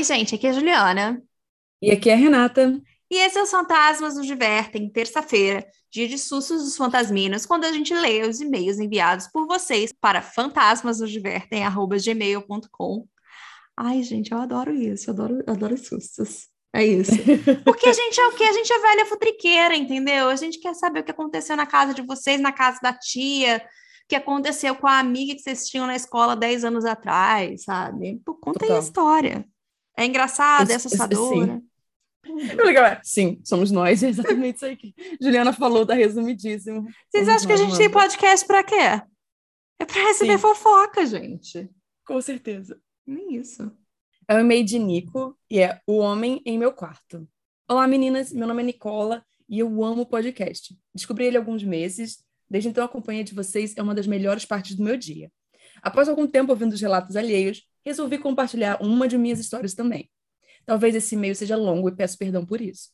Oi, gente, aqui é a Juliana. E aqui é a Renata. E esses são os Fantasmas nos Divertem, terça-feira, dia de sustos dos fantasminos, quando a gente lê os e-mails enviados por vocês para fantasmasnosdivertem.gmail.com. Ai, gente, eu adoro isso, eu adoro, eu adoro sustos. É isso. Porque a gente é o quê? A gente é velha futriqueira, entendeu? A gente quer saber o que aconteceu na casa de vocês, na casa da tia, o que aconteceu com a amiga que vocês tinham na escola 10 anos atrás, sabe? Pô, conta aí a história. É engraçada, é assustadora. Sim. É legal. Sim, somos nós, é exatamente isso aí que Juliana falou, tá resumidíssimo. Vocês somos acham que a gente tem podcast para quê? É para receber Sim. fofoca, gente. Com certeza. Nem isso. É o e-mail de Nico e é O Homem em Meu Quarto. Olá, meninas. Meu nome é Nicola e eu amo o podcast. Descobri ele há alguns meses. Desde então, a companhia de vocês é uma das melhores partes do meu dia. Após algum tempo ouvindo os relatos alheios, resolvi compartilhar uma de minhas histórias também. Talvez esse e-mail seja longo e peço perdão por isso.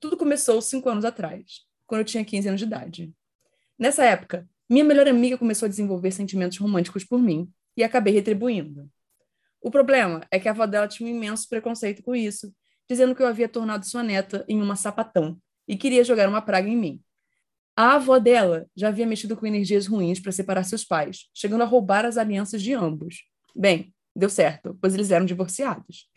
Tudo começou cinco anos atrás, quando eu tinha 15 anos de idade. Nessa época, minha melhor amiga começou a desenvolver sentimentos românticos por mim e acabei retribuindo. O problema é que a avó dela tinha um imenso preconceito com isso, dizendo que eu havia tornado sua neta em uma sapatão e queria jogar uma praga em mim. A avó dela já havia mexido com energias ruins para separar seus pais, chegando a roubar as alianças de ambos. Bem, deu certo, pois eles eram divorciados.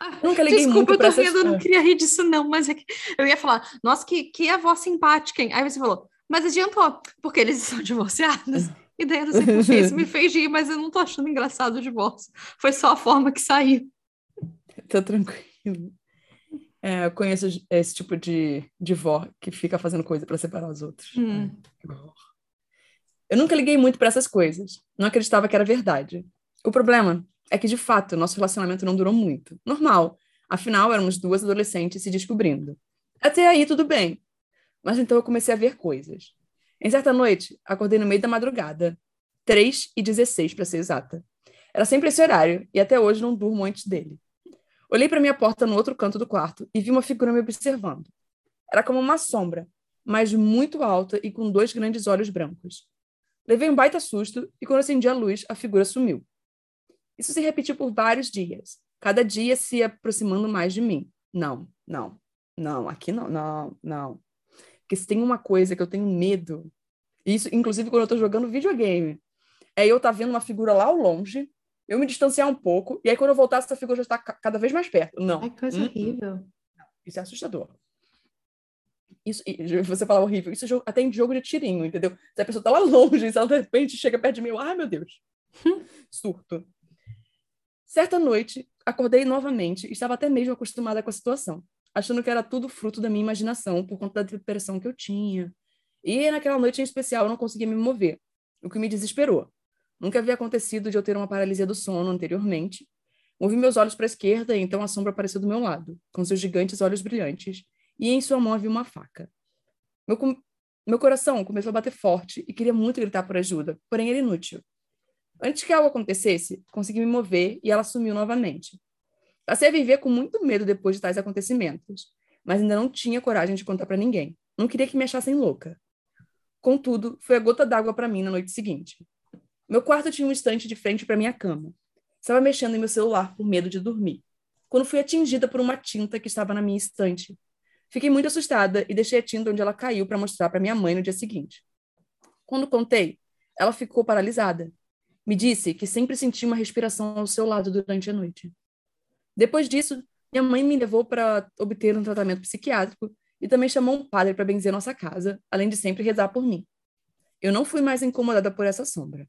Ah, Nunca liguei Desculpa, muito eu tô rindo, eu não queria rir disso não, mas é eu ia falar, nossa, que, que avó simpática, hein? Aí você falou, mas adiantou, porque eles são divorciados. E daí eu não sei porque isso me fez rir, mas eu não tô achando engraçado o divórcio. Foi só a forma que saiu. Tá tranquilo. É, eu conheço esse tipo de, de vó que fica fazendo coisa para separar os outros. Hum. Eu nunca liguei muito para essas coisas. Não acreditava que era verdade. O problema é que, de fato, nosso relacionamento não durou muito. Normal. Afinal, éramos duas adolescentes se descobrindo. Até aí, tudo bem. Mas então eu comecei a ver coisas. Em certa noite, acordei no meio da madrugada. 3 e 16, para ser exata. Era sempre esse horário, e até hoje não durmo antes dele. Olhei para minha porta no outro canto do quarto e vi uma figura me observando. Era como uma sombra, mas muito alta e com dois grandes olhos brancos. Levei um baita susto e quando acendi a luz, a figura sumiu. Isso se repetiu por vários dias, cada dia se aproximando mais de mim. Não, não, não, aqui não, não, não. Porque se tem uma coisa que eu tenho medo, isso, inclusive quando eu tô jogando videogame, é eu tá vendo uma figura lá ao longe, eu me distanciar um pouco, e aí quando eu voltar, essa figura já está cada vez mais perto. Não. É coisa hum, horrível. Isso é assustador. Isso, você fala horrível, isso é até em jogo de tirinho, entendeu? Se a pessoa tá lá longe, se ela de repente chega perto de mim, eu, ai meu Deus, surto. Certa noite, acordei novamente e estava até mesmo acostumada com a situação, achando que era tudo fruto da minha imaginação por conta da depressão que eu tinha. E naquela noite em especial eu não conseguia me mover, o que me desesperou. Nunca havia acontecido de eu ter uma paralisia do sono anteriormente. Movi meus olhos para a esquerda e então a sombra apareceu do meu lado, com seus gigantes olhos brilhantes, e em sua mão havia uma faca. Meu, meu coração começou a bater forte e queria muito gritar por ajuda, porém era inútil. Antes que algo acontecesse, consegui me mover e ela sumiu novamente. Passei a viver com muito medo depois de tais acontecimentos, mas ainda não tinha coragem de contar para ninguém. Não queria que me achassem louca. Contudo, foi a gota d'água para mim na noite seguinte. Meu quarto tinha um estante de frente para minha cama. Estava mexendo em meu celular por medo de dormir, quando fui atingida por uma tinta que estava na minha estante. Fiquei muito assustada e deixei a tinta onde ela caiu para mostrar para minha mãe no dia seguinte. Quando contei, ela ficou paralisada me disse que sempre sentia uma respiração ao seu lado durante a noite. Depois disso, minha mãe me levou para obter um tratamento psiquiátrico e também chamou um padre para benzer nossa casa, além de sempre rezar por mim. Eu não fui mais incomodada por essa sombra.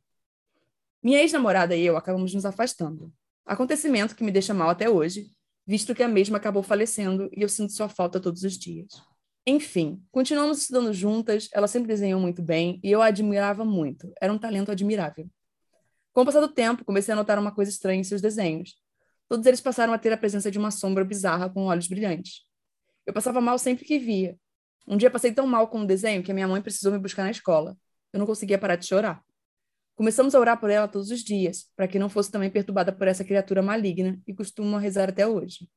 Minha ex-namorada e eu acabamos nos afastando. Acontecimento que me deixa mal até hoje, visto que a mesma acabou falecendo e eu sinto sua falta todos os dias. Enfim, continuamos estudando juntas, ela sempre desenhou muito bem e eu a admirava muito. Era um talento admirável. Com o passar do tempo, comecei a notar uma coisa estranha em seus desenhos. Todos eles passaram a ter a presença de uma sombra bizarra com olhos brilhantes. Eu passava mal sempre que via. Um dia passei tão mal com o desenho que a minha mãe precisou me buscar na escola. Eu não conseguia parar de chorar. Começamos a orar por ela todos os dias, para que não fosse também perturbada por essa criatura maligna e costumo rezar até hoje.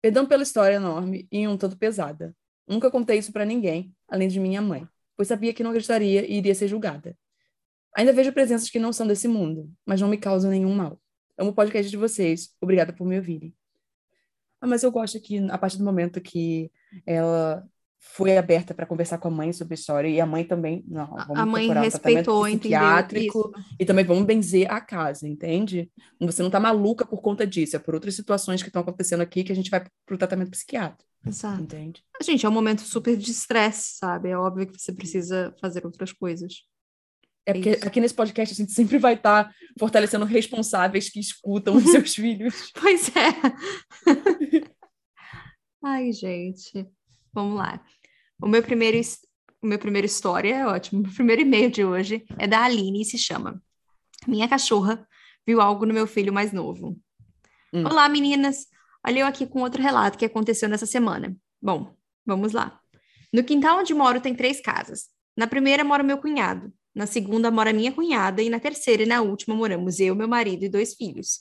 Perdão pela história enorme e um tanto pesada. Nunca contei isso para ninguém, além de minha mãe, pois sabia que não acreditaria e iria ser julgada. Ainda vejo presenças que não são desse mundo, mas não me causam nenhum mal. Amo o podcast de vocês. Obrigada por me ouvirem. Ah, mas eu gosto que, a partir do momento que ela foi aberta para conversar com a mãe sobre a história e a mãe também, não, vamos a mãe respeitou, um psiquiátrico e também vamos benzer a casa, entende? Você não tá maluca por conta disso, é por outras situações que estão acontecendo aqui que a gente vai pro tratamento psiquiátrico. Exato. Entende? Gente, é um momento super de estresse, sabe? É óbvio que você precisa fazer outras coisas. É porque Isso. aqui nesse podcast a gente sempre vai estar tá fortalecendo responsáveis que escutam os seus filhos. Pois é. Ai, gente. Vamos lá. O meu primeiro, o meu primeiro história é ótimo. O primeiro e-mail de hoje é da Aline e se chama Minha cachorra viu algo no meu filho mais novo. Hum. Olá, meninas. Olha eu aqui com outro relato que aconteceu nessa semana. Bom, vamos lá. No quintal onde moro tem três casas. Na primeira mora meu cunhado, na segunda mora minha cunhada e na terceira e na última moramos eu, meu marido e dois filhos.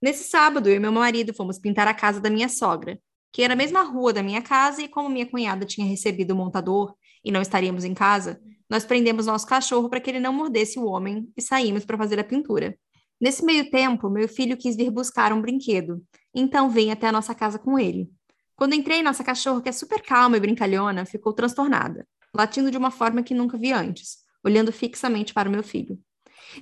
Nesse sábado, eu e meu marido fomos pintar a casa da minha sogra, que era a mesma rua da minha casa e como minha cunhada tinha recebido o montador e não estaríamos em casa, nós prendemos nosso cachorro para que ele não mordesse o homem e saímos para fazer a pintura. Nesse meio tempo, meu filho quis vir buscar um brinquedo, então vim até a nossa casa com ele. Quando entrei, nossa cachorra, que é super calma e brincalhona, ficou transtornada, latindo de uma forma que nunca vi antes olhando fixamente para o meu filho.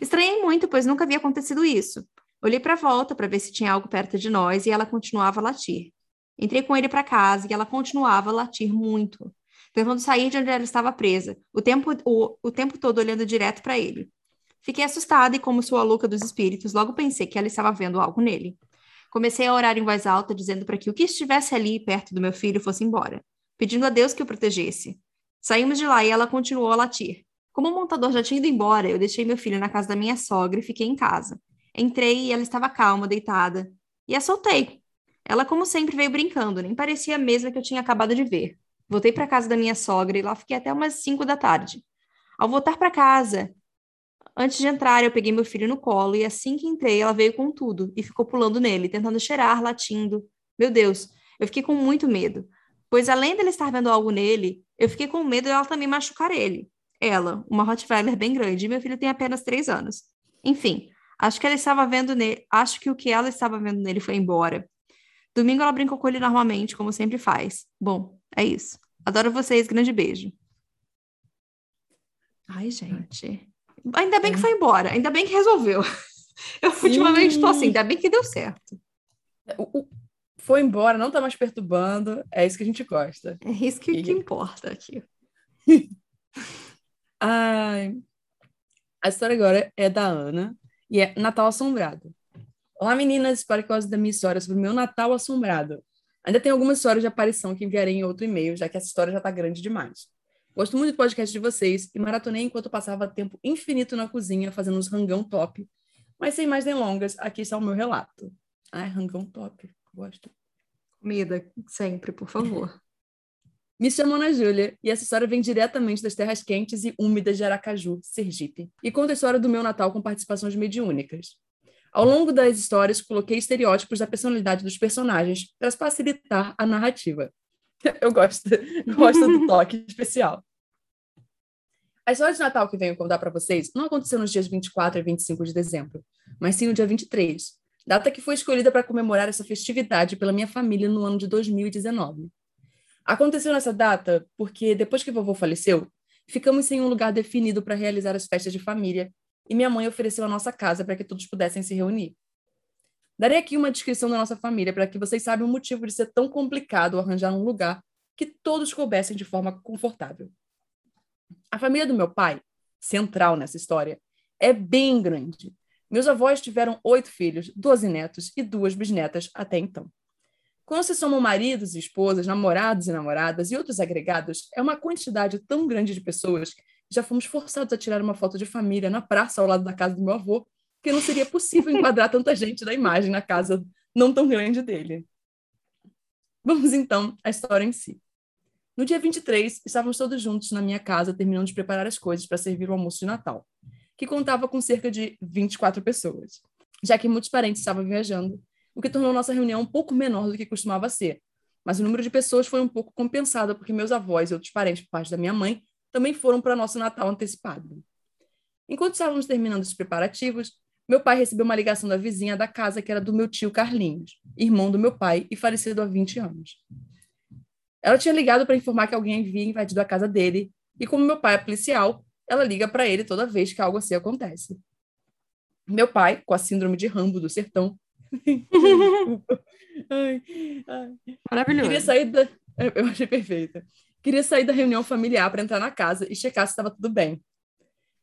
Estranhei muito, pois nunca havia acontecido isso. Olhei para a volta para ver se tinha algo perto de nós e ela continuava a latir. Entrei com ele para casa e ela continuava a latir muito, tentando sair de onde ela estava presa, o tempo, o, o tempo todo olhando direto para ele. Fiquei assustada e, como sou a louca dos espíritos, logo pensei que ela estava vendo algo nele. Comecei a orar em voz alta, dizendo para que o que estivesse ali perto do meu filho fosse embora, pedindo a Deus que o protegesse. Saímos de lá e ela continuou a latir. Como o montador já tinha ido embora, eu deixei meu filho na casa da minha sogra e fiquei em casa. Entrei e ela estava calma, deitada, e a soltei. Ela, como sempre, veio brincando, nem parecia a mesma que eu tinha acabado de ver. Voltei para casa da minha sogra e lá fiquei até umas 5 da tarde. Ao voltar para casa, antes de entrar, eu peguei meu filho no colo e assim que entrei, ela veio com tudo e ficou pulando nele, tentando cheirar, latindo. Meu Deus, eu fiquei com muito medo, pois além dele estar vendo algo nele, eu fiquei com medo de ela também machucar ele ela, uma Rottweiler bem grande, e meu filho tem apenas três anos. Enfim, acho que ela estava vendo nele, acho que o que ela estava vendo nele foi embora. Domingo ela brincou com ele normalmente, como sempre faz. Bom, é isso. Adoro vocês, grande beijo. Ai, gente. Ainda bem que é. foi embora, ainda bem que resolveu. Eu Sim. ultimamente estou assim, ainda bem que deu certo. foi embora, não está mais perturbando, é isso que a gente gosta. É isso que, e... que importa aqui. Ai. A história agora é da Ana e é Natal Assombrado. Olá, meninas, espero que gostem da minha história sobre o meu Natal Assombrado. Ainda tem algumas histórias de aparição que enviarei em outro e-mail, já que essa história já está grande demais. Gosto muito do podcast de vocês e maratonei enquanto passava tempo infinito na cozinha fazendo uns rangão top. Mas sem mais delongas, aqui está o meu relato. Ai, rangão top, gosto. Comida, sempre, por favor. Me chamo Ana Júlia e essa história vem diretamente das terras quentes e úmidas de Aracaju, Sergipe, e conta a história do meu Natal com participações mediúnicas. Ao longo das histórias, coloquei estereótipos da personalidade dos personagens para facilitar a narrativa. Eu gosto, gosto do toque especial. A história de Natal que venho contar para vocês não aconteceu nos dias 24 e 25 de dezembro, mas sim no dia 23, data que foi escolhida para comemorar essa festividade pela minha família no ano de 2019. Aconteceu nessa data porque, depois que vovô faleceu, ficamos sem um lugar definido para realizar as festas de família e minha mãe ofereceu a nossa casa para que todos pudessem se reunir. Darei aqui uma descrição da nossa família para que vocês saibam o motivo de ser tão complicado arranjar um lugar que todos coubessem de forma confortável. A família do meu pai, central nessa história, é bem grande. Meus avós tiveram oito filhos, doze netos e duas bisnetas até então. Quando se somam maridos e esposas, namorados e namoradas e outros agregados, é uma quantidade tão grande de pessoas que já fomos forçados a tirar uma foto de família na praça ao lado da casa do meu avô, que não seria possível enquadrar tanta gente da imagem na casa não tão grande dele. Vamos então à história em si. No dia 23, estávamos todos juntos na minha casa, terminando de preparar as coisas para servir o almoço de Natal, que contava com cerca de 24 pessoas, já que muitos parentes estavam viajando o que tornou nossa reunião um pouco menor do que costumava ser. Mas o número de pessoas foi um pouco compensado porque meus avós e outros parentes por parte da minha mãe também foram para nosso Natal antecipado. Enquanto estávamos terminando os preparativos, meu pai recebeu uma ligação da vizinha da casa, que era do meu tio Carlinhos, irmão do meu pai e falecido há 20 anos. Ela tinha ligado para informar que alguém havia invadido a casa dele, e como meu pai é policial, ela liga para ele toda vez que algo assim acontece. Meu pai, com a síndrome de Rambo do sertão. Ai, ai. Maravilhoso. Queria sair da. Eu achei perfeita. Queria sair da reunião familiar para entrar na casa e checar se estava tudo bem.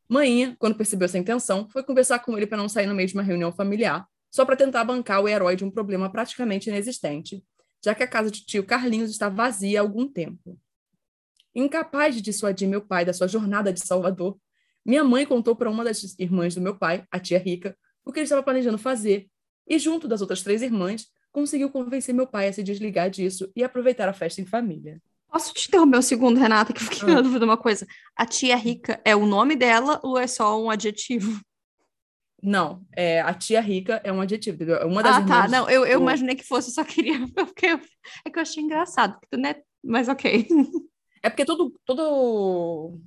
Maninha, quando percebeu essa intenção, foi conversar com ele para não sair no meio de uma reunião familiar, só para tentar bancar o herói de um problema praticamente inexistente, já que a casa de tio Carlinhos está vazia há algum tempo. Incapaz de dissuadir meu pai da sua jornada de Salvador, minha mãe contou para uma das irmãs do meu pai, a tia Rica, o que ele estava planejando fazer, e junto das outras três irmãs, conseguiu convencer meu pai a se desligar disso e aproveitar a festa em família. Posso te interromper um segundo, Renata, que eu fiquei Ah. na dúvida de uma coisa. A tia rica é o nome dela ou é só um adjetivo? Não, é, a tia Rica é um adjetivo, entendeu? É Uma das Ah, irmãs tá. Não, eu, eu imaginei que fosse, eu só queria. Porque eu- é que eu achei engraçado, porque tu não é. Mas ok. É porque todo, todo...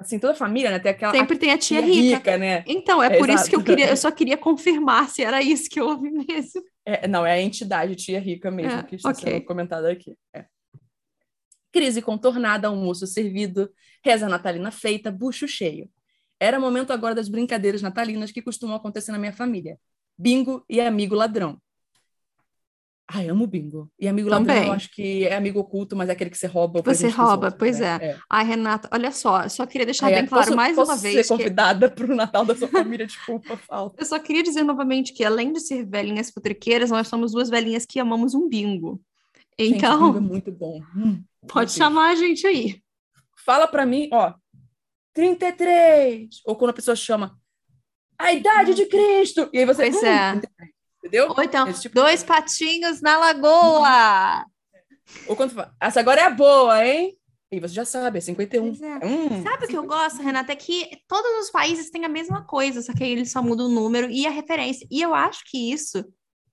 Assim, toda família, né? Tem aquela Sempre tem a a tia rica. né? Então, é, É, por isso que eu queria, eu só queria confirmar se era isso que eu ouvi mesmo. É, não, é a entidade tia rica mesmo É, que está ok. sendo comentada aqui. É. Crise contornada, almoço servido, reza natalina feita, bucho cheio. Era momento agora das brincadeiras natalinas que costumam acontecer na minha família. Bingo e amigo ladrão. Ai, amo bingo. E amigo ladrão, Também. eu acho que é amigo oculto, mas é aquele que você rouba. Você rouba, outros, pois né? é. Ai, Renata, olha só, eu só queria deixar Ai, bem é, claro posso- mais posso uma ser vez que convidada para o Natal da sua família, desculpa, falta. eu só queria dizer novamente que além de ser velhinhas futriqueiras, nós somos duas velhinhas que amamos um bingo. Gente, Então, bingo é muito bom. Hum, pode chamar a gente aí. fala pra mim, ó, 33. Ou quando a pessoa chama a idade de Cristo. E aí você. Pois hum, é. 33, Entendeu? Ou então, tipo- dois patinhos na lagoa. Ou quando fala, essa agora é a boa, hein? E você já sabe, é 51. Pois é. Hum, Sabe o que eu gosto, Renata? É que todos os países têm a mesma coisa, só que aí eles só mudam o número e a referência. E eu acho que isso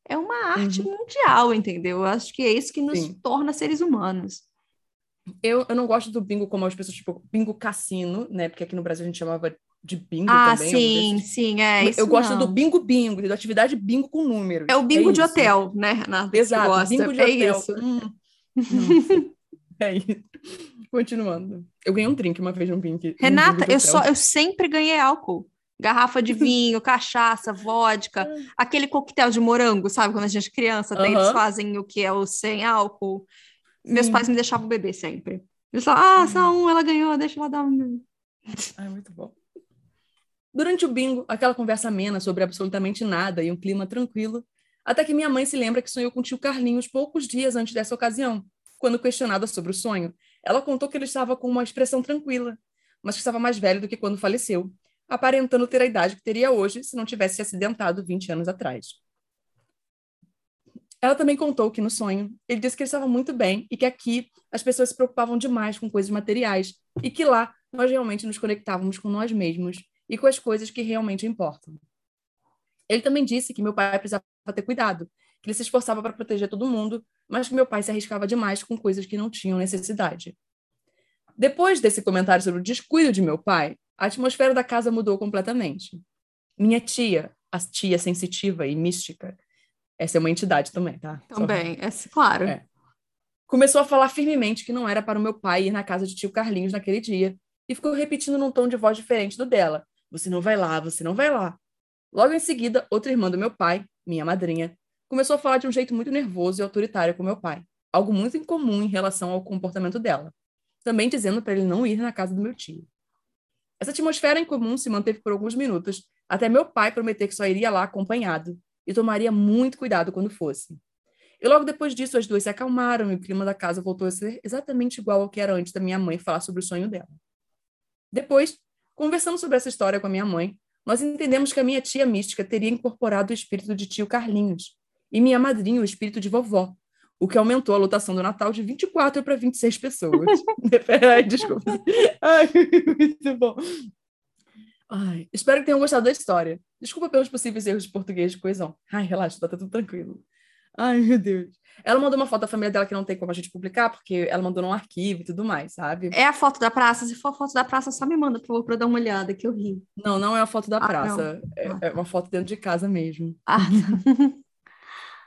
é uma arte mundial, entendeu? Eu acho que é isso que nos Uhum. Sim. torna seres humanos. eu, eu não gosto do bingo como as pessoas, tipo, bingo cassino, né? Porque aqui no Brasil a gente chamava de bingo Ah, também. sim, alguma coisa sim, é assim. isso. Eu gosto não. do bingo bingo, da atividade bingo com números. É o bingo de isso. hotel, né, Renata? Exato, bingo de é hotel. isso. Hum, é isso. Continuando. Eu ganhei um drink uma vez num bingo. Renata, de eu, só, eu sempre ganhei álcool. Garrafa de vinho, cachaça, vodka, aquele coquetel de morango, sabe? Quando a gente é criança, daí eles fazem o que é o sem álcool. Meus Sim. pais me deixavam beber sempre. Eu só, ah, Uhum. só um, ela ganhou, deixa ela dar um. Ai, muito bom. Durante o bingo, aquela conversa amena sobre absolutamente nada e um clima tranquilo, até que minha mãe se lembra que sonhou com o tio Carlinhos poucos dias antes dessa ocasião. Quando questionada sobre o sonho, ela contou que ele estava com uma expressão tranquila, mas que estava mais velho do que quando faleceu, aparentando ter a idade que teria hoje se não tivesse se acidentado 20 anos atrás. Ela também contou que no sonho ele disse que ele estava muito bem e que aqui as pessoas se preocupavam demais com coisas materiais e que lá nós realmente nos conectávamos com nós mesmos e com as coisas que realmente importam. Ele também disse que meu pai precisava ter cuidado, que ele se esforçava para proteger todo mundo, mas que meu pai se arriscava demais com coisas que não tinham necessidade. Depois desse comentário sobre o descuido de meu pai, a atmosfera da casa mudou completamente. Minha tia, a tia sensitiva e mística, essa é uma entidade também, tá? Só- Também, é, claro. É. Começou a falar firmemente que não era para o meu pai ir na casa de tio Carlinhos naquele dia e ficou repetindo num tom de voz diferente do dela: Você não vai lá, você não vai lá. Logo em seguida, outra irmã do meu pai, minha madrinha, começou a falar de um jeito muito nervoso e autoritário com meu pai, algo muito incomum em relação ao comportamento dela, também dizendo para ele não ir na casa do meu tio. Essa atmosfera incomum se manteve por alguns minutos, até meu pai prometer que só iria lá acompanhado e tomaria muito cuidado quando fosse. E logo depois disso, as duas se acalmaram e o clima da casa voltou a ser exatamente igual ao que era antes da minha mãe falar sobre o sonho dela. Depois, conversando sobre essa história com a minha mãe, nós entendemos que a minha tia mística teria incorporado o espírito de tio Carlinhos e minha madrinha o espírito de vovó, o que aumentou a lotação do Natal de 24 para 26 pessoas. Ai, desculpa. Ai, muito bom. Ai, espero que tenham gostado da história. Desculpa pelos possíveis erros de português de coesão. Ai, relaxa, tá tudo tranquilo. Ai, meu Deus. Ela mandou uma foto da família dela que não tem como a gente publicar, porque ela mandou num arquivo e tudo mais, sabe? É a foto da praça? Se for a foto da praça, só me manda, por favor, pra eu dar uma olhada, que eu ri. Não, não é a foto da Ah, praça. É, Ah. é uma foto dentro de casa mesmo. Ah,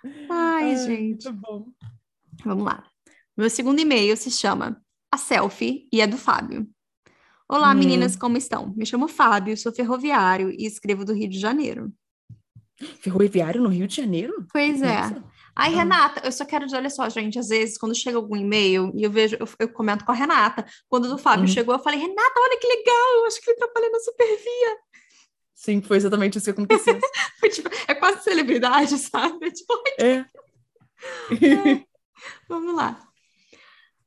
Ai, Ai, gente. Muito bom. Vamos lá. Meu segundo e-mail se chama A Selfie e é do Fábio. Olá, Hum. meninas, como estão? Me chamo Fábio, sou ferroviário e escrevo do Rio de Janeiro. Ferroviário no Rio de Janeiro? Pois é. Nossa. Ai, Ah. Renata, eu só quero dizer, olha só, gente, às vezes quando chega algum e-mail e eu vejo, eu, eu comento com a Renata. Quando o do Fábio Uhum. chegou, eu falei, Renata, olha que legal, eu acho que ele trabalha na Supervia. Sim, foi exatamente isso que aconteceu. Foi, tipo, é quase celebridade, sabe? Tipo, é. Vamos lá.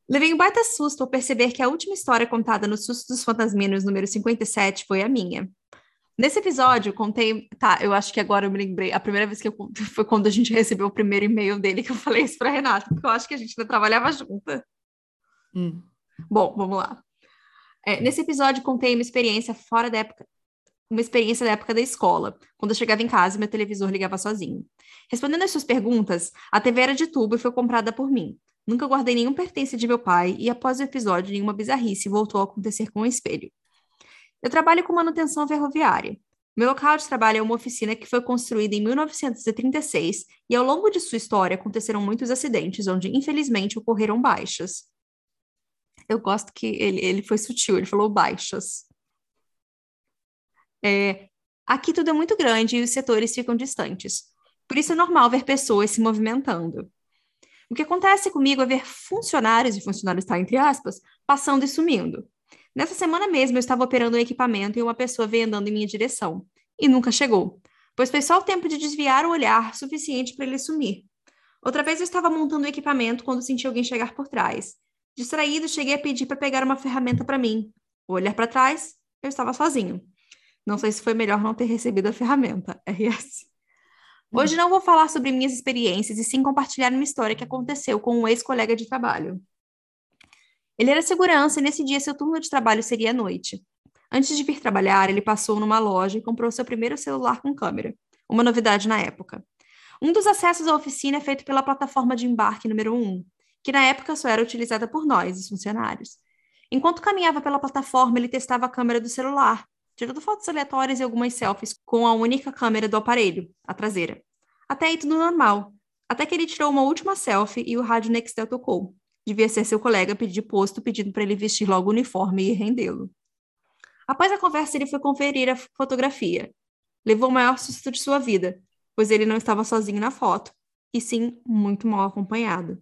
Levei um baita susto ao perceber que a última história contada no Susto dos Fantasminos número 57 foi a minha. Nesse episódio, contei. Tá, eu acho que agora eu me lembrei. A primeira vez que eu contei foi quando a gente recebeu o primeiro e-mail dele que eu falei isso pra Renata, porque eu acho que a gente ainda trabalhava junta. Hum. Bom, vamos lá. É, nesse episódio, contei uma experiência fora da época. Uma experiência da época da escola, quando eu chegava em casa e meu televisor ligava sozinho. Respondendo às suas perguntas, a TV era de tubo e foi comprada por mim. Nunca guardei nenhum pertence de meu pai e, após o episódio, nenhuma bizarrice voltou a acontecer com o espelho. Eu trabalho com manutenção ferroviária. Meu local de trabalho é uma oficina que foi construída em 1936 e, ao longo de sua história, aconteceram muitos acidentes onde, infelizmente, ocorreram baixas. Eu gosto que ele, ele foi sutil, ele falou baixas. É, aqui tudo é muito grande e os setores ficam distantes. Por isso é normal ver pessoas se movimentando. O que acontece comigo é ver funcionários, e funcionários está entre aspas, passando e sumindo. Nessa semana mesmo eu estava operando um equipamento e uma pessoa veio andando em minha direção. E nunca chegou, pois foi só o tempo de desviar o olhar suficiente para ele sumir. Outra vez eu estava montando o equipamento quando senti alguém chegar por trás. Distraído, cheguei a pedir para pegar uma ferramenta para mim. Olhar para trás, eu estava sozinho. Não sei se foi melhor não ter recebido a ferramenta. RS. Hoje não vou falar sobre minhas experiências e sim compartilhar uma história que aconteceu com um ex-colega de trabalho. Ele era segurança e nesse dia seu turno de trabalho seria à noite. Antes de vir trabalhar, ele passou numa loja e comprou seu primeiro celular com câmera, uma novidade na época. Um dos acessos à oficina é feito pela plataforma de embarque número 1, que na época só era utilizada por nós, os funcionários. Enquanto caminhava pela plataforma, ele testava a câmera do celular, tirando fotos aleatórias e algumas selfies com a única câmera do aparelho, a traseira. Até aí tudo normal. Até que ele tirou uma última selfie e o rádio Nextel tocou. Devia ser seu colega pedir posto, pedindo para ele vestir logo o uniforme e rendê-lo. Após a conversa, ele foi conferir a fotografia. Levou o maior susto de sua vida, pois ele não estava sozinho na foto, e sim muito mal acompanhado.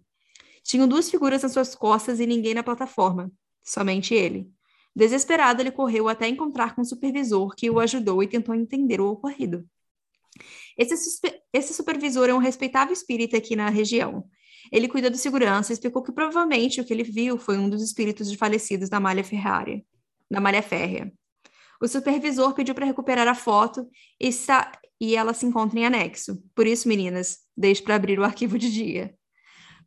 Tinham duas figuras nas suas costas e ninguém na plataforma, somente ele. Desesperado, ele correu até encontrar com o supervisor, que o ajudou e tentou entender o ocorrido. Esse, esse, supervisor é um respeitável espírita aqui na região. Ele cuida do segurança e explicou que provavelmente o que ele viu foi um dos espíritos de falecidos da malha ferrária, da malha férrea. O supervisor pediu para recuperar a foto e, e ela se encontra em anexo. Por isso, meninas, deixe para abrir o arquivo de dia.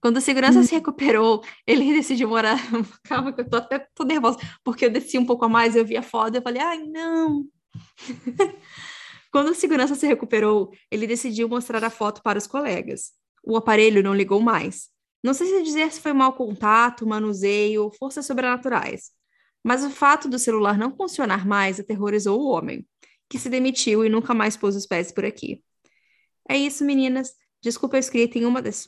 Quando o segurança hum. se recuperou, ele decidiu morar. Calma, que eu tô até tô nervosa, porque eu desci um pouco a mais, eu vi a foto e eu falei, ai, não. Quando o segurança se recuperou, ele decidiu mostrar a foto para os colegas. O aparelho não ligou mais. Não sei se dizer se foi mau contato, manuseio forças sobrenaturais, mas o fato do celular não funcionar mais aterrorizou o homem, que se demitiu e nunca mais pôs os pés por aqui. É isso, meninas. Desculpa a escrita em uma das.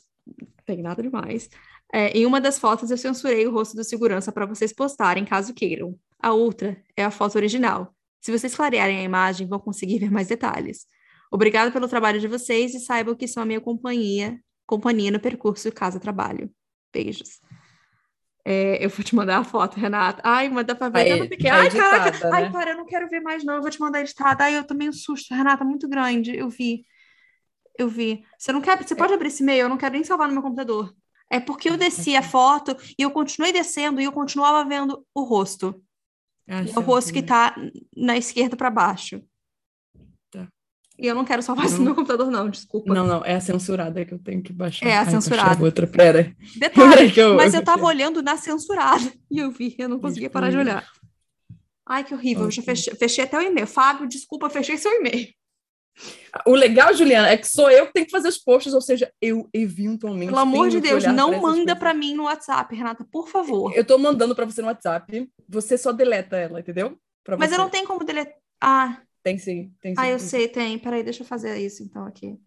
Tem nada demais. É, em uma das fotos eu censurei o rosto do segurança para vocês postarem, caso queiram. A outra é a foto original. Se vocês clarearem a imagem, vão conseguir ver mais detalhes. Obrigado pelo trabalho de vocês e saibam que são a minha companhia, companhia no percurso casa-trabalho. Beijos. É, eu vou te mandar a foto, Renata. Ai, manda pra ver. Aí, eu não Ai, editada, caraca. né? Ai, para, eu não quero ver mais, não. Eu vou te mandar editada. Ai, eu tomei um susto, Renata, muito grande. Eu vi. Eu vi. Você não quer. Você pode abrir esse e-mail? Eu não quero nem salvar no meu computador. É porque eu desci a foto e eu continuei descendo e eu continuava vendo o rosto. Ah, o rosto que tá na esquerda para baixo. E eu não quero salvar isso Não. no meu computador, não, desculpa. Não, não, é a censurada que eu tenho que baixar. É a Ai, censurada. outra, pera. Detalhe, eu- mas eu tava olhando na censurada e eu vi, eu não conseguia Isso, parar de isso. olhar. Ai, que horrível, eu já fechei, fechei até o e-mail. Fábio, desculpa, fechei seu e-mail. O legal, Juliana, é que sou eu que tenho que fazer os posts, ou seja, eu eventualmente. Pelo amor de Deus, não manda para mim no WhatsApp, Renata, por favor. Eu tô mandando para você no WhatsApp, você só deleta ela, entendeu? Pra Mas você. eu não tenho como deletar. Ah. Tem sim, tem sim. Ah, eu sei, tem. Peraí, deixa eu fazer isso então aqui.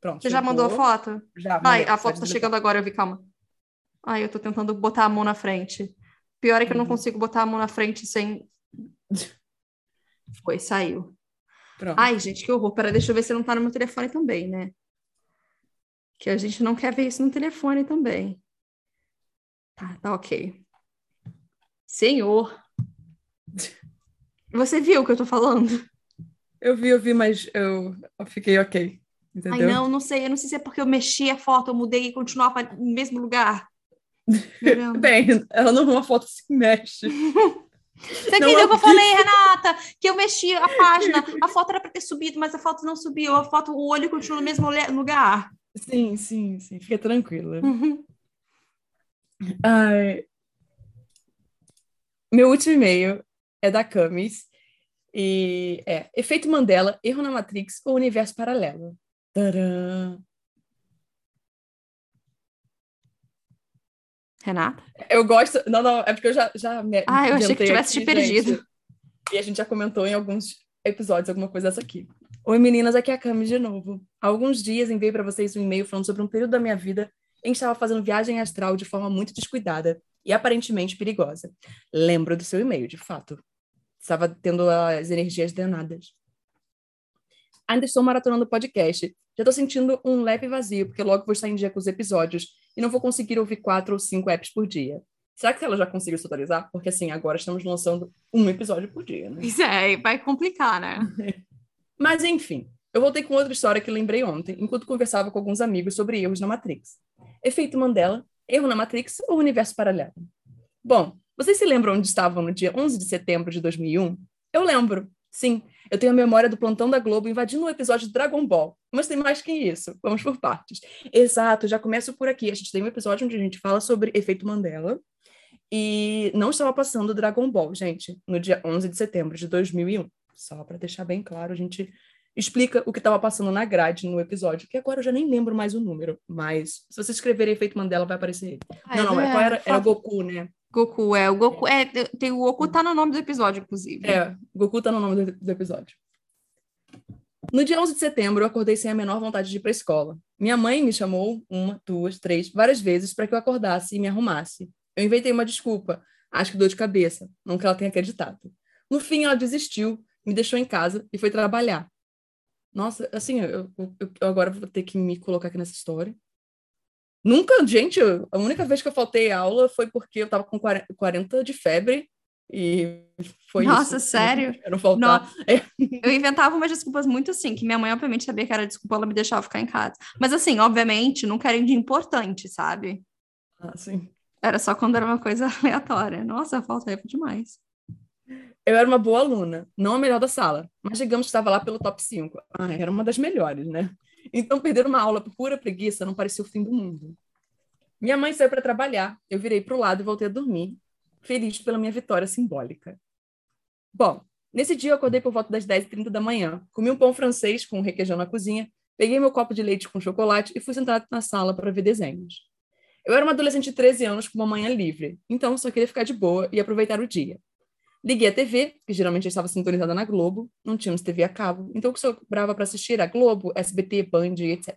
Pronto. Você já mandou a foto? Já. Ai, a foto tá chegando agora, eu vi, calma. Ai, eu tô tentando botar a mão na frente. Pior é que eu não uhum. consigo botar a mão na frente sem. Foi, saiu. Pronto. Ai, gente, que horror. Pera, deixa eu ver se não tá no meu telefone também, né? Que a gente não quer ver isso no telefone também. Tá, tá ok. Senhor. Você viu o que eu tô falando? Eu vi, eu vi, mas eu, eu fiquei ok. Entendeu? Ai, não, não sei. Eu não sei se é porque eu mexi a foto, eu mudei e continuava no mesmo lugar. Bem, ela não é uma foto se mexe. Você entendeu o que eu falei, Renata? Que eu mexi a página, a foto era para ter subido, mas a foto não subiu, a foto, o olho continua no mesmo lugar. Sim, sim, sim, fica tranquila. Uhum. Ai. Meu último e-mail é da Camis e é Efeito Mandela, erro na Matrix ou universo paralelo. Tadã. Renata? Eu gosto. Não, não, é porque eu já. já me ah, eu achei que tivesse aqui, te perdido. Gente, e a gente já comentou em alguns episódios alguma coisa dessa aqui. Oi, meninas, aqui é a Cami de novo. Há alguns dias enviei para vocês um e-mail falando sobre um período da minha vida em que estava fazendo viagem astral de forma muito descuidada e aparentemente perigosa. Lembro do seu e-mail, de fato. Estava tendo as energias drenadas. Ainda estou maratonando o podcast. Já estou sentindo um leve vazio, porque logo vou estar em dia com os episódios e não vou conseguir ouvir quatro ou cinco apps por dia. Será que ela já conseguiu se atualizar? Porque assim, agora estamos lançando um episódio por dia, né? Isso é, vai complicar, né? Mas enfim, eu voltei com outra história que lembrei ontem, enquanto conversava com alguns amigos sobre erros na Matrix. Efeito Mandela, erro na Matrix ou universo paralelo? Bom, vocês se lembram onde estavam no dia 11 de setembro de 2001? Eu lembro. Sim, eu tenho a memória do plantão da Globo invadindo um episódio de Dragon Ball. Mas tem mais que isso. Vamos por partes. Exato, já começo por aqui. A gente tem um episódio onde a gente fala sobre efeito Mandela. E não estava passando Dragon Ball, gente, no dia 11 de setembro de 2001. Só para deixar bem claro, a gente explica o que estava passando na grade no episódio, que agora eu já nem lembro mais o número, mas se você escrever efeito Mandela vai aparecer ele. Ah, não, não, é, qual era? Era Goku, né? Goku, é. O Goku, é, tem, o Goku tá no nome do episódio, inclusive. É, Goku tá no nome do, do episódio. No dia 11 de setembro, eu acordei sem a menor vontade de ir para a escola. Minha mãe me chamou uma, duas, três, várias vezes para que eu acordasse e me arrumasse. Eu inventei uma desculpa, acho que dor de cabeça, não que ela tenha acreditado. No fim, ela desistiu, me deixou em casa e foi trabalhar. Nossa, assim, eu, eu, eu agora vou ter que me colocar aqui nessa história. Nunca, gente, a única vez que eu faltei aula foi porque eu tava com 40 de febre e foi Nossa, isso. sério? Eu não faltar. Eu inventava umas desculpas muito assim, que minha mãe obviamente sabia que era desculpa, ela me deixava ficar em casa. Mas assim, obviamente, nunca era de importante, sabe? Ah, sim. Era só quando era uma coisa aleatória. Nossa, falta demais. Eu era uma boa aluna, não a melhor da sala, mas digamos que estava lá pelo top 5. Ah, era uma das melhores, né? Então, perder uma aula por pura preguiça não parecia o fim do mundo. Minha mãe saiu para trabalhar, eu virei para o lado e voltei a dormir, feliz pela minha vitória simbólica. Bom, nesse dia eu acordei por volta das 10h30 da manhã, comi um pão francês com requeijão na cozinha, peguei meu copo de leite com chocolate e fui sentar na sala para ver desenhos. Eu era uma adolescente de 13 anos com uma manhã livre, então só queria ficar de boa e aproveitar o dia. Liguei a TV, que geralmente estava sintonizada na Globo, não tínhamos TV a cabo, então o que sobrava para assistir era Globo, SBT, Band, etc.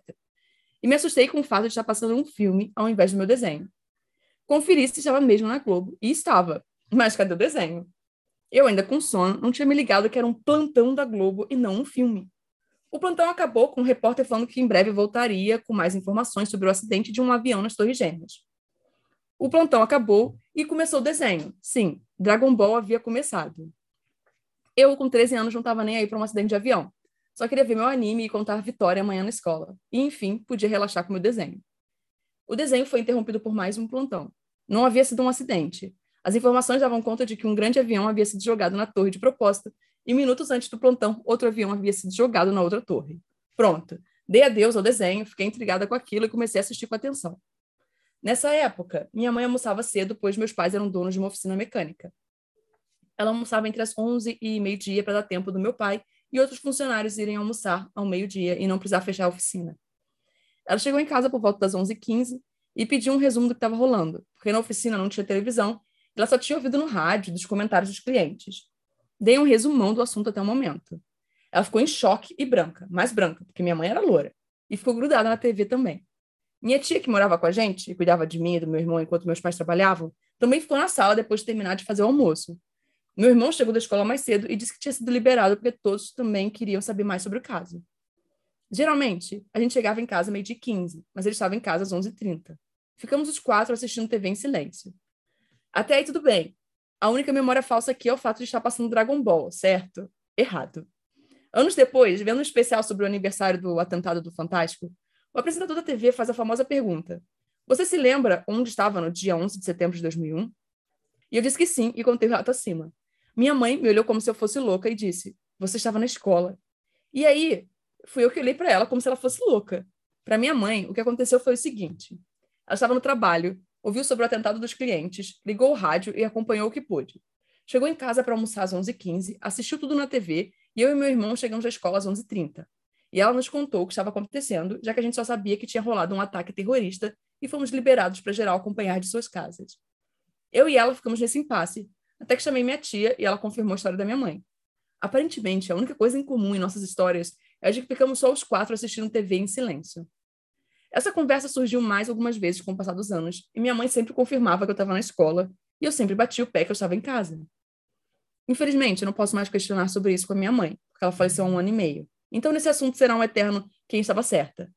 E me assustei com o fato de estar passando um filme ao invés do meu desenho. Conferi se estava mesmo na Globo, e estava. Mas cadê o desenho? Eu, ainda com sono, não tinha me ligado que era um plantão da Globo e não um filme. O plantão acabou com o um repórter falando que em breve voltaria com mais informações sobre o acidente de um avião nas Torres Gêmeas. O plantão acabou e começou o desenho. Sim, Dragon Ball havia começado. Eu, com 13 anos, não estava nem aí para um acidente de avião. Só queria ver meu anime e contar vitória amanhã na escola. E, enfim, podia relaxar com meu desenho. O desenho foi interrompido por mais um plantão. Não havia sido um acidente. As informações davam conta de que um grande avião havia sido jogado na torre de propósito e minutos antes do plantão, outro avião havia sido jogado na outra torre. Pronto. Dei adeus ao desenho, fiquei intrigada com aquilo e comecei a assistir com atenção. Nessa época, minha mãe almoçava cedo, pois meus pais eram donos de uma oficina mecânica. Ela almoçava entre as 11 e meio-dia para dar tempo do meu pai e outros funcionários irem almoçar ao meio-dia e não precisar fechar a oficina. Ela chegou em casa por volta das 11h15 e pediu um resumo do que estava rolando, porque na oficina não tinha televisão, ela só tinha ouvido no rádio dos comentários dos clientes. Dei um resumão do assunto até o momento. Ela ficou em choque e branca, mais branca, porque minha mãe era loura, e ficou grudada na TV também. Minha tia, que morava com a gente e cuidava de mim e do meu irmão enquanto meus pais trabalhavam, também ficou na sala depois de terminar de fazer o almoço. Meu irmão chegou da escola mais cedo e disse que tinha sido liberado porque todos também queriam saber mais sobre o caso. Geralmente, a gente chegava em casa meio de 15, mas ele estava em casa às 11h30. Ficamos os quatro assistindo TV em silêncio. Até aí tudo bem. A única memória falsa aqui é o fato de estar passando Dragon Ball, certo? Errado. Anos depois, vendo um especial sobre o aniversário do atentado do Fantástico, o apresentador da TV faz a famosa pergunta: Você se lembra onde estava no dia 11 de setembro de 2001? E eu disse que sim e contei o relato acima. Minha mãe me olhou como se eu fosse louca e disse: Você estava na escola. E aí, fui eu que olhei para ela como se ela fosse louca. Para minha mãe, o que aconteceu foi o seguinte: ela estava no trabalho, ouviu sobre o atentado dos clientes, ligou o rádio e acompanhou o que pôde. Chegou em casa para almoçar às 11h15, assistiu tudo na TV e eu e meu irmão chegamos à escola às 11h30. E ela nos contou o que estava acontecendo, já que a gente só sabia que tinha rolado um ataque terrorista e fomos liberados para geral acompanhar de suas casas. Eu e ela ficamos nesse impasse, até que chamei minha tia e ela confirmou a história da minha mãe. Aparentemente, a única coisa em comum em nossas histórias é de que ficamos só os quatro assistindo TV em silêncio. Essa conversa surgiu mais algumas vezes com o passar dos anos, e minha mãe sempre confirmava que eu estava na escola, e eu sempre batia o pé que eu estava em casa. Infelizmente, eu não posso mais questionar sobre isso com a minha mãe, porque ela faleceu há um ano e meio. Então, nesse assunto será um eterno quem estava certa.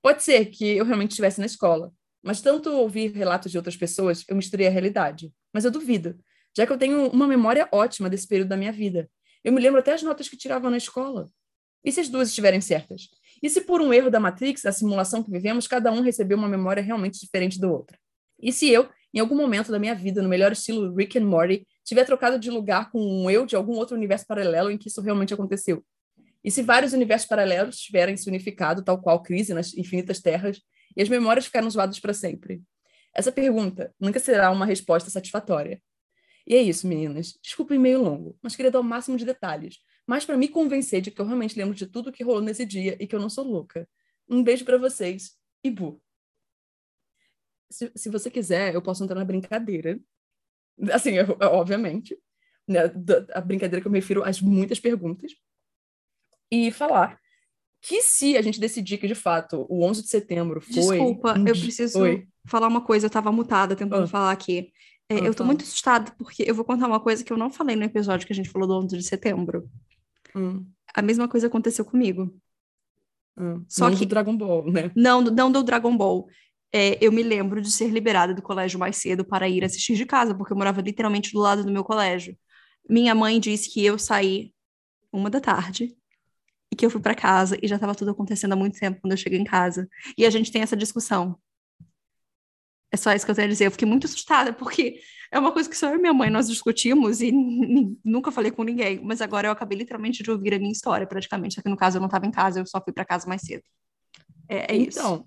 Pode ser que eu realmente estivesse na escola, mas tanto ouvir relatos de outras pessoas, eu misturei a realidade. Mas eu duvido, já que eu tenho uma memória ótima desse período da minha vida. Eu me lembro até as notas que tirava na escola. E se as duas estiverem certas? E se por um erro da Matrix, da simulação que vivemos, cada um recebeu uma memória realmente diferente do outro? E se eu, em algum momento da minha vida, no melhor estilo Rick and Morty, tiver trocado de lugar com um eu de algum outro universo paralelo em que isso realmente aconteceu. E se vários universos paralelos tiverem se unificado, tal qual crise nas infinitas terras, e as memórias ficaram zoadas para sempre? Essa pergunta nunca será uma resposta satisfatória. E é isso, meninas. Desculpem meio longo, mas queria dar o máximo de detalhes, mais para me convencer de que eu realmente lembro de tudo que rolou nesse dia e que eu não sou louca. Um beijo para vocês e bu. Se, se você quiser, eu posso entrar na brincadeira Assim, eu, obviamente. Né, a brincadeira que eu me refiro às muitas perguntas. E falar que se a gente decidir que, de fato, o 11 de setembro foi... Desculpa, eu preciso Oi. falar uma coisa. Eu estava mutada tentando ah. falar aqui. É, ah, eu tô muito assustada porque eu vou contar uma coisa que eu não falei no episódio que a gente falou do 11 de setembro. Hum. A mesma coisa aconteceu comigo. Hum. Só não que... do Dragon Ball, né? Não, não do Dragon Ball é, eu me lembro de ser liberada do colégio mais cedo para ir assistir de casa, porque eu morava literalmente do lado do meu colégio. Minha mãe disse que eu saí uma da tarde e que eu fui para casa e já estava tudo acontecendo há muito tempo quando eu cheguei em casa. E a gente tem essa discussão. É só isso que eu tenho a dizer. Eu fiquei muito assustada, porque é uma coisa que só eu e minha mãe nós discutimos e nunca falei com ninguém. Mas agora eu acabei literalmente de ouvir a minha história, praticamente. Só que no caso eu não estava em casa, eu só fui para casa mais cedo. É, é então, isso.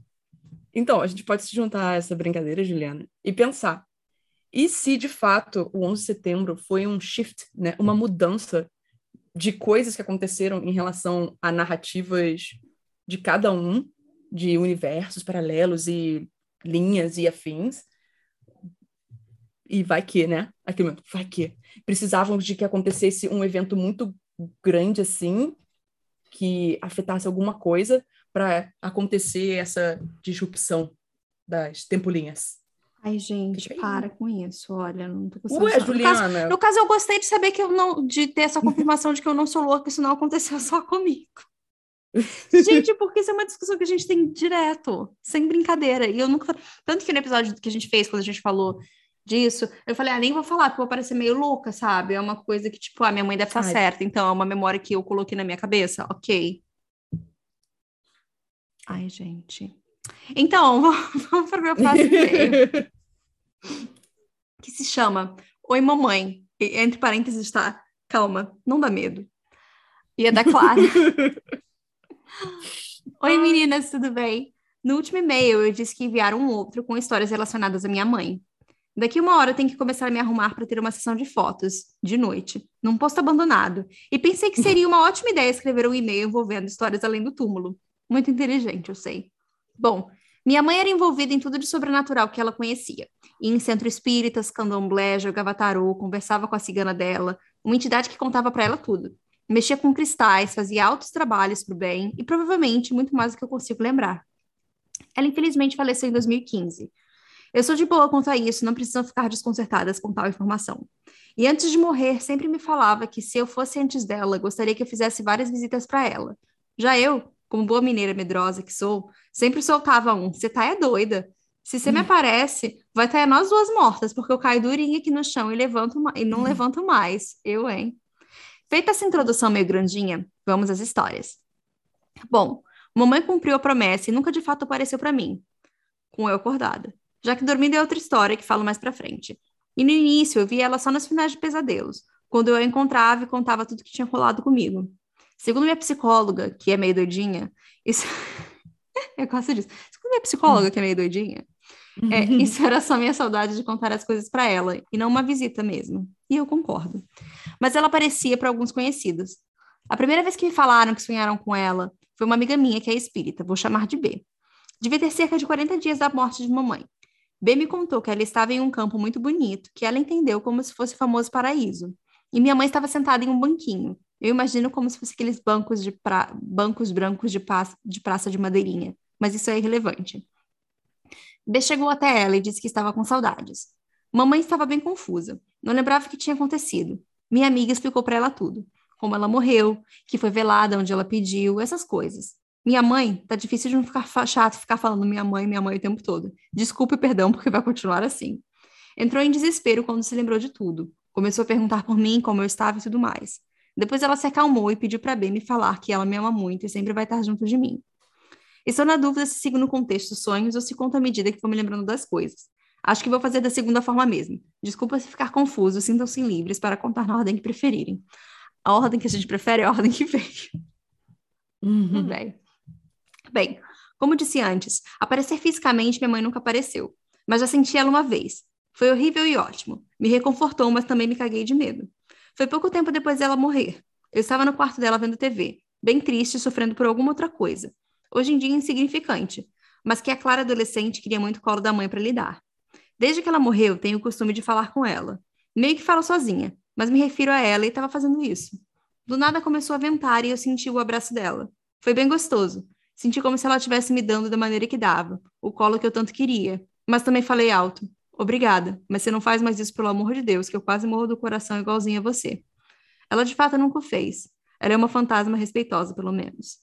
Então, a gente pode se juntar a essa brincadeira, Juliana, e pensar. E se, de fato, o 11 de setembro foi um shift, né, uma mudança de coisas que aconteceram em relação a narrativas de cada um, de universos paralelos e linhas e afins. E vai que, né? Aquele vai que. Precisavam de que acontecesse um evento muito grande assim, que afetasse alguma coisa, para acontecer essa disrupção das tempolinhas. Ai, gente, para com isso. Olha, não tô conseguindo. Ué, Juliana. No caso, no caso, eu gostei de saber que eu não. de ter essa confirmação de que eu não sou louca, isso não aconteceu só comigo. gente, porque isso é uma discussão que a gente tem direto, sem brincadeira. E eu nunca. Tanto que no episódio que a gente fez, quando a gente falou disso, eu falei, ah, nem vou falar, porque vou parecer meio louca, sabe? É uma coisa que, tipo, a ah, minha mãe deve estar certa, então é uma memória que eu coloquei na minha cabeça, ok. Ai, gente. Então, vamos para o meu próximo e-mail. que se chama Oi, Mamãe. E, entre parênteses está, calma, não dá medo. E é da Clara. Oi, meninas, tudo bem? No último e-mail, eu disse que enviaram um outro com histórias relacionadas à minha mãe. Daqui uma hora eu tenho que começar a me arrumar para ter uma sessão de fotos, de noite, num posto abandonado. E pensei que seria uma ótima ideia escrever um e-mail envolvendo histórias além do túmulo. Muito inteligente, eu sei. Bom, minha mãe era envolvida em tudo de sobrenatural que ela conhecia. Ia em centro espíritas, candomblé, jogava tarô, conversava com a cigana dela, uma entidade que contava para ela tudo. Mexia com cristais, fazia altos trabalhos para o bem e provavelmente muito mais do que eu consigo lembrar. Ela infelizmente faleceu em 2015. Eu sou de boa quanto a isso, não precisam ficar desconcertadas com tal informação. E antes de morrer, sempre me falava que se eu fosse antes dela, gostaria que eu fizesse várias visitas para ela. Já eu, como boa mineira medrosa que sou, sempre soltava um: você tá é doida. Se você hum. me aparece, vai estar tá nós duas mortas, porque eu caio durinha aqui no chão e, levanto, e não hum. levanto mais. Eu, hein? Feita essa introdução meio grandinha, vamos às histórias. Bom, mamãe cumpriu a promessa e nunca de fato apareceu para mim, com eu acordada já que dormindo é outra história que falo mais pra frente. E no início eu via ela só nos finais de pesadelos, quando eu a encontrava e contava tudo que tinha rolado comigo. Segundo minha psicóloga, que é meio doidinha, isso. eu gosto disso. Segundo minha psicóloga, que é meio doidinha, é, uhum. isso era só minha saudade de contar as coisas para ela, e não uma visita mesmo. E eu concordo. Mas ela aparecia para alguns conhecidos. A primeira vez que me falaram que sonharam com ela foi uma amiga minha que é espírita, vou chamar de B. Devia ter cerca de 40 dias da morte de mamãe. B me contou que ela estava em um campo muito bonito, que ela entendeu como se fosse o famoso paraíso. E minha mãe estava sentada em um banquinho. Eu imagino como se fosse aqueles bancos de pra... bancos brancos de, pa... de praça de madeirinha, mas isso é irrelevante. B chegou até ela e disse que estava com saudades. Mamãe estava bem confusa, não lembrava o que tinha acontecido. Minha amiga explicou para ela tudo, como ela morreu, que foi velada onde ela pediu, essas coisas. Minha mãe, tá difícil de não ficar chato ficar falando minha mãe, minha mãe o tempo todo. Desculpe, perdão, porque vai continuar assim. Entrou em desespero quando se lembrou de tudo. Começou a perguntar por mim, como eu estava e tudo mais. Depois ela se acalmou e pediu para B me falar que ela me ama muito e sempre vai estar junto de mim. Estou na dúvida se sigo no contexto sonhos ou se conto à medida que vou me lembrando das coisas. Acho que vou fazer da segunda forma mesmo. Desculpa se ficar confuso, sintam-se livres para contar na ordem que preferirem. A ordem que a gente prefere é a ordem que veio. Uhum. Bem. Bem, como disse antes, aparecer fisicamente minha mãe nunca apareceu, mas já senti ela uma vez. Foi horrível e ótimo. Me reconfortou, mas também me caguei de medo. Foi pouco tempo depois dela morrer. Eu estava no quarto dela vendo TV, bem triste, sofrendo por alguma outra coisa. Hoje em dia insignificante, mas que a Clara adolescente queria muito colo da mãe para lidar. Desde que ela morreu, tenho o costume de falar com ela. Meio que falo sozinha, mas me refiro a ela e estava fazendo isso. Do nada começou a ventar e eu senti o abraço dela. Foi bem gostoso, Senti como se ela estivesse me dando da maneira que dava, o colo que eu tanto queria. Mas também falei alto: Obrigada, mas você não faz mais isso pelo amor de Deus, que eu quase morro do coração igualzinho a você. Ela de fato nunca o fez. Ela é uma fantasma respeitosa, pelo menos.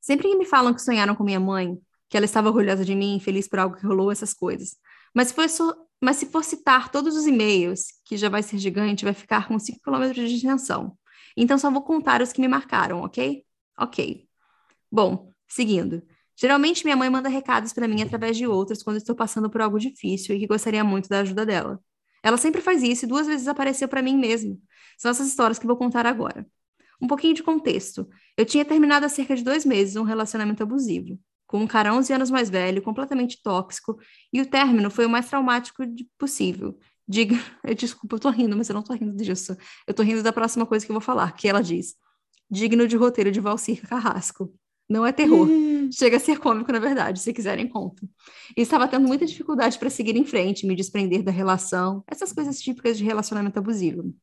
Sempre que me falam que sonharam com minha mãe, que ela estava orgulhosa de mim, feliz por algo que rolou, essas coisas. Mas se for, mas se for citar todos os e-mails, que já vai ser gigante, vai ficar com 5 km de extensão. Então só vou contar os que me marcaram, ok? Ok. Bom, seguindo. Geralmente minha mãe manda recados para mim através de outros quando estou passando por algo difícil e que gostaria muito da ajuda dela. Ela sempre faz isso e duas vezes apareceu para mim mesmo. São essas histórias que vou contar agora. Um pouquinho de contexto. Eu tinha terminado há cerca de dois meses um relacionamento abusivo, com um cara 11 anos mais velho, completamente tóxico, e o término foi o mais traumático possível. Diga, desculpa, eu tô rindo, mas eu não tô rindo disso. Eu tô rindo da próxima coisa que eu vou falar, que ela diz. Digno de roteiro de Valcir Carrasco. Não é terror. Hum. Chega a ser cômico, na verdade, se quiserem conto. E estava tendo muita dificuldade para seguir em frente, me desprender da relação, essas coisas típicas de relacionamento abusivo.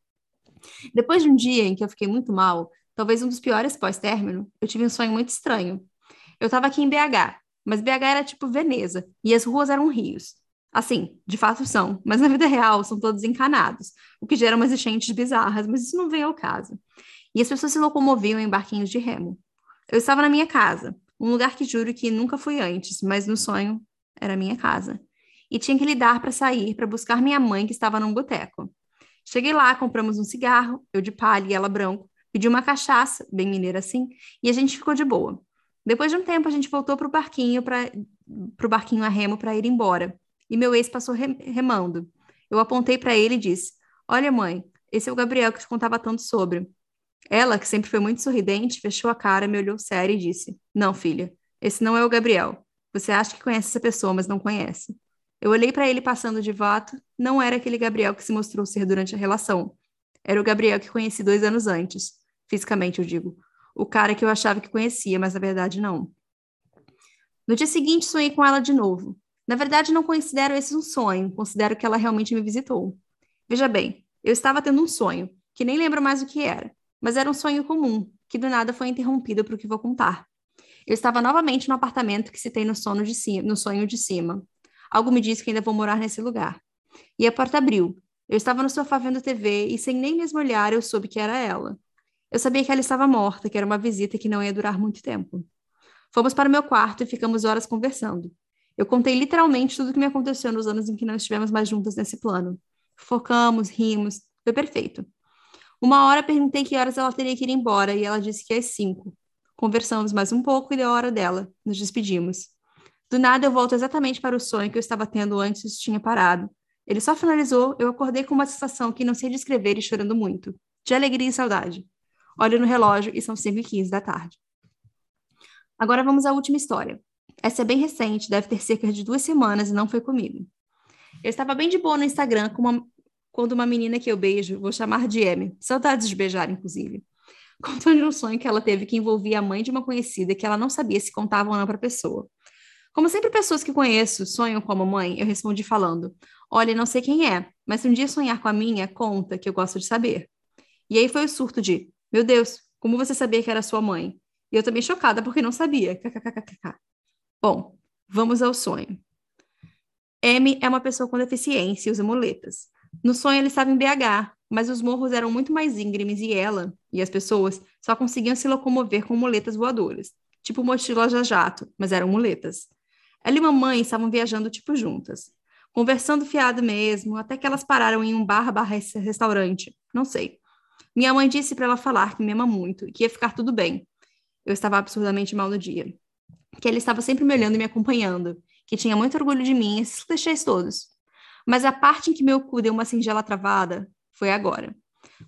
Depois de um dia em que eu fiquei muito mal, talvez um dos piores pós-término, eu tive um sonho muito estranho. Eu estava aqui em BH, mas BH era tipo Veneza, e as ruas eram rios. Assim, de fato são, mas na vida real são todos encanados, o que gera umas enchentes bizarras, mas isso não vem ao caso. E as pessoas se locomoviam em barquinhos de remo. Eu estava na minha casa, um lugar que juro que nunca fui antes, mas no sonho era minha casa. E tinha que lidar para sair para buscar minha mãe que estava num boteco. Cheguei lá, compramos um cigarro, eu de palha e ela branco, pedi uma cachaça, bem mineira assim, e a gente ficou de boa. Depois de um tempo, a gente voltou para o barquinho, para o barquinho a remo para ir embora. E meu ex passou remando. Eu apontei para ele e disse: Olha, mãe, esse é o Gabriel que te contava tanto sobre. Ela, que sempre foi muito sorridente, fechou a cara, me olhou séria e disse: Não, filha, esse não é o Gabriel. Você acha que conhece essa pessoa, mas não conhece. Eu olhei para ele passando de vato, não era aquele Gabriel que se mostrou ser durante a relação. Era o Gabriel que conheci dois anos antes. Fisicamente, eu digo. O cara que eu achava que conhecia, mas na verdade não. No dia seguinte, sonhei com ela de novo. Na verdade, não considero esse um sonho, considero que ela realmente me visitou. Veja bem, eu estava tendo um sonho, que nem lembro mais o que era, mas era um sonho comum, que do nada foi interrompido para o que vou contar. Eu estava novamente no apartamento que citei no, sono de cima, no sonho de cima. Algo me disse que ainda vou morar nesse lugar. E a porta abriu. Eu estava no sofá vendo TV e, sem nem mesmo olhar, eu soube que era ela. Eu sabia que ela estava morta, que era uma visita que não ia durar muito tempo. Fomos para o meu quarto e ficamos horas conversando. Eu contei literalmente tudo o que me aconteceu nos anos em que não estivemos mais juntas nesse plano. Focamos, rimos, foi perfeito. Uma hora perguntei que horas ela teria que ir embora e ela disse que às cinco. Conversamos mais um pouco e deu a hora dela. Nos despedimos. Do nada eu volto exatamente para o sonho que eu estava tendo antes tinha parado. Ele só finalizou, eu acordei com uma sensação que não sei descrever e chorando muito, de alegria e saudade. Olho no relógio e são 5 e 15 da tarde. Agora vamos à última história. Essa é bem recente, deve ter cerca de duas semanas e não foi comigo. Eu estava bem de boa no Instagram uma... quando uma menina que eu beijo, vou chamar de M, saudades de beijar, inclusive, contando um sonho que ela teve que envolvia a mãe de uma conhecida que ela não sabia se contava ou não para a pessoa. Como sempre pessoas que conheço sonham com a mamãe, eu respondi falando: Olha, não sei quem é, mas se um dia sonhar com a minha, conta que eu gosto de saber. E aí foi o surto de: Meu Deus, como você sabia que era sua mãe? E eu também chocada porque não sabia. KKKKK. Bom, vamos ao sonho. M é uma pessoa com deficiência e usa muletas. No sonho ele estava em BH, mas os morros eram muito mais íngremes e ela e as pessoas só conseguiam se locomover com muletas voadoras, tipo mochila já jato, mas eram muletas. Ela e mamãe estavam viajando tipo juntas, conversando fiado mesmo, até que elas pararam em um bar barra restaurante, não sei. Minha mãe disse para ela falar que me ama muito e que ia ficar tudo bem. Eu estava absurdamente mal no dia. Que ele estava sempre me olhando e me acompanhando, que tinha muito orgulho de mim, esses clichês todos. Mas a parte em que meu cu deu uma singela travada foi agora.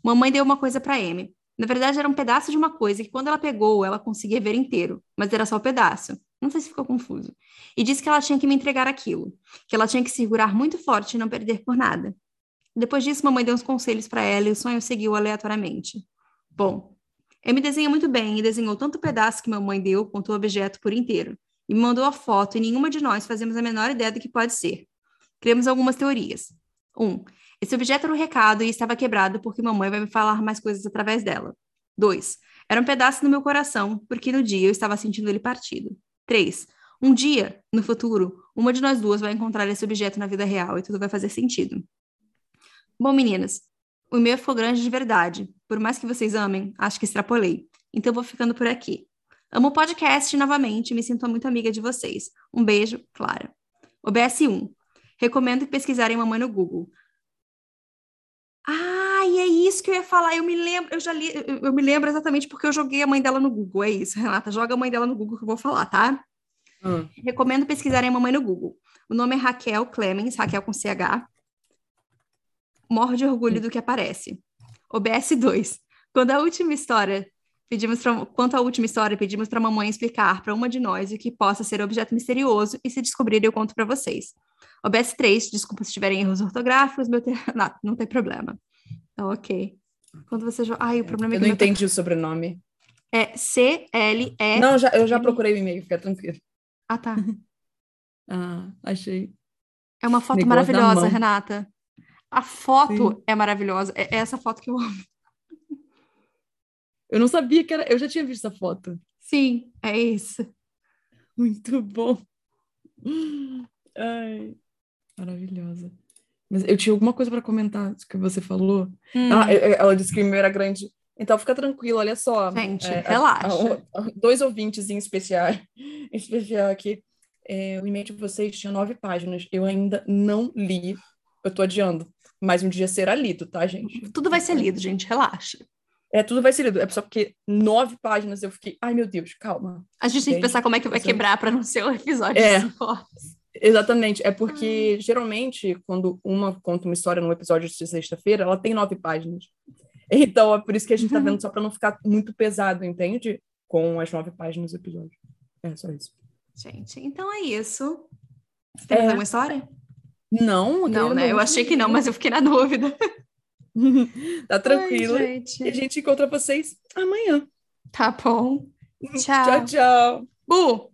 Mamãe deu uma coisa para M. Na verdade, era um pedaço de uma coisa que, quando ela pegou, ela conseguia ver inteiro, mas era só o um pedaço. Não sei se ficou confuso. E disse que ela tinha que me entregar aquilo, que ela tinha que segurar muito forte e não perder por nada. Depois disso, mamãe deu uns conselhos para ela e o sonho seguiu aleatoriamente. Bom, M desenha muito bem e desenhou tanto o pedaço que mamãe deu quanto o objeto por inteiro. E me mandou a foto e nenhuma de nós fazemos a menor ideia do que pode ser. Criamos algumas teorias. Um, esse objeto era um recado e estava quebrado porque mamãe vai me falar mais coisas através dela. 2. Era um pedaço do meu coração, porque no dia eu estava sentindo ele partido. 3. Um dia, no futuro, uma de nós duas vai encontrar esse objeto na vida real e tudo vai fazer sentido. Bom, meninas, o meu ficou grande de verdade. Por mais que vocês amem, acho que extrapolei. Então vou ficando por aqui. Amo o podcast novamente me sinto muito amiga de vocês. Um beijo, Clara. OBS 1. Recomendo pesquisarem Mamãe no Google. Ah, e é isso que eu ia falar. Eu me lembro, eu já li, eu, eu, me lembro exatamente porque eu joguei a mãe dela no Google. É isso, Renata. Joga a mãe dela no Google que eu vou falar, tá? Hum. Recomendo pesquisarem a mamãe no Google. O nome é Raquel Clemens, Raquel com CH. Morro de orgulho hum. do que aparece. OBS 2. Quando a última história pedimos pra, quanto à última história, pedimos para a mamãe explicar para uma de nós o que possa ser objeto misterioso e se descobrir eu conto para vocês. OBS 3, desculpa se tiverem erros ortográficos, meu não, não tem problema. Tá ok. Quando você joga. Ai, o problema é que. Eu não entendi o sobrenome. É C-L-E. Não, já, eu já procurei o e-mail, fica tranquilo. Ah, tá. ah, achei. É uma foto Negócio maravilhosa, Renata. A foto Sim. é maravilhosa. É essa foto que eu amo. Eu não sabia que era. Eu já tinha visto essa foto. Sim, é isso. Muito bom. Ai. Maravilhosa. Mas eu tinha alguma coisa para comentar que você falou. Hum. Ah, ela disse que o meu era grande. Então fica tranquilo, olha só. Gente, é, relaxa. A, a, dois ouvintes em especial, em especial aqui. É, o e-mail de vocês tinha nove páginas. Eu ainda não li. Eu tô adiando. Mas um dia será lido, tá, gente? Tudo vai ser lido, gente. Relaxa. É, tudo vai ser lido. É só porque nove páginas eu fiquei, ai meu Deus, calma. A gente tem que pensar como é que vai quebrar para não ser um episódio é. Exatamente, é porque geralmente quando uma conta uma história num episódio de sexta-feira, ela tem nove páginas. Então é por isso que a gente tá vendo só para não ficar muito pesado, entende? Com as nove páginas do episódio. É só isso. Gente, então é isso. Você tem é... mais alguma história? Não, Não, né? Eu achei que não, mas eu fiquei na dúvida. Tá tranquilo. Ai, e gente. a gente encontra vocês amanhã. Tá bom. Tchau, tchau. Bu!